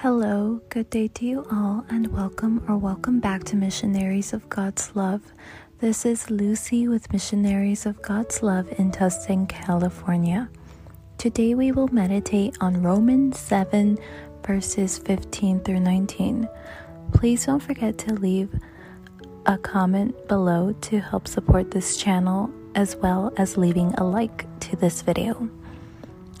Hello, good day to you all, and welcome or welcome back to Missionaries of God's Love. This is Lucy with Missionaries of God's Love in Tustin, California. Today we will meditate on Romans 7, verses 15 through 19. Please don't forget to leave a comment below to help support this channel, as well as leaving a like to this video.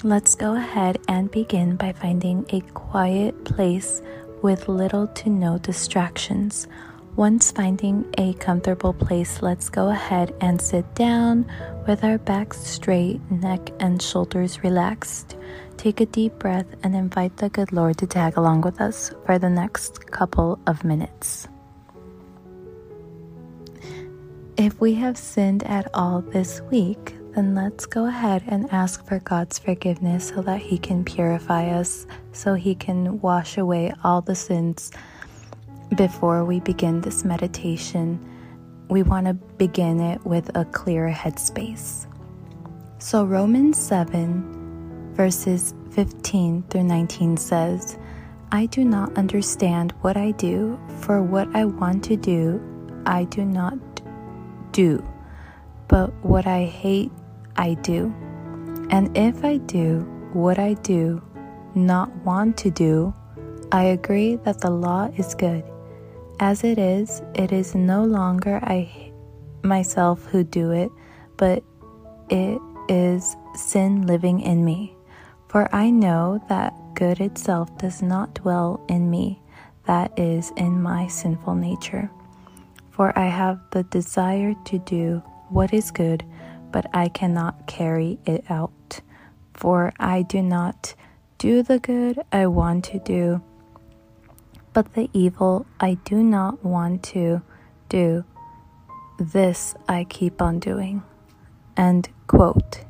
Let's go ahead and begin by finding a quiet place with little to no distractions. Once finding a comfortable place, let's go ahead and sit down with our backs straight, neck and shoulders relaxed. Take a deep breath and invite the good Lord to tag along with us for the next couple of minutes. If we have sinned at all this week, then let's go ahead and ask for God's forgiveness so that He can purify us, so He can wash away all the sins before we begin this meditation. We want to begin it with a clear headspace. So, Romans 7, verses 15 through 19 says, I do not understand what I do, for what I want to do, I do not do, but what I hate, I do. And if I do what I do not want to do, I agree that the law is good. As it is, it is no longer I myself who do it, but it is sin living in me. For I know that good itself does not dwell in me, that is, in my sinful nature. For I have the desire to do what is good but I cannot carry it out. For I do not do the good I want to do, but the evil I do not want to do, this I keep on doing. End quote.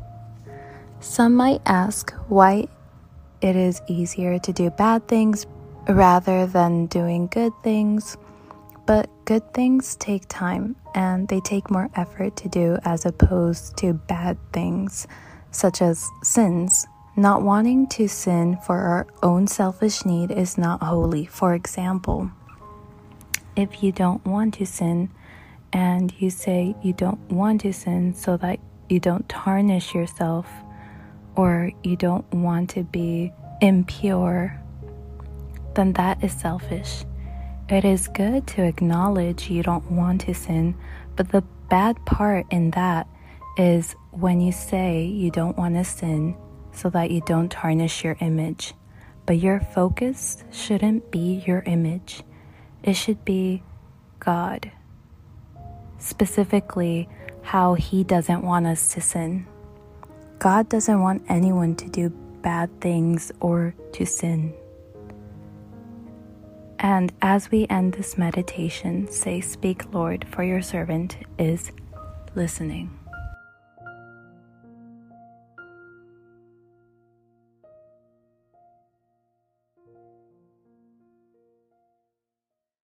Some might ask why it is easier to do bad things rather than doing good things. But good things take time and they take more effort to do as opposed to bad things, such as sins. Not wanting to sin for our own selfish need is not holy. For example, if you don't want to sin and you say you don't want to sin so that you don't tarnish yourself or you don't want to be impure, then that is selfish. It is good to acknowledge you don't want to sin, but the bad part in that is when you say you don't want to sin so that you don't tarnish your image. But your focus shouldn't be your image, it should be God. Specifically, how He doesn't want us to sin. God doesn't want anyone to do bad things or to sin. And as we end this meditation, say, Speak, Lord, for your servant is listening.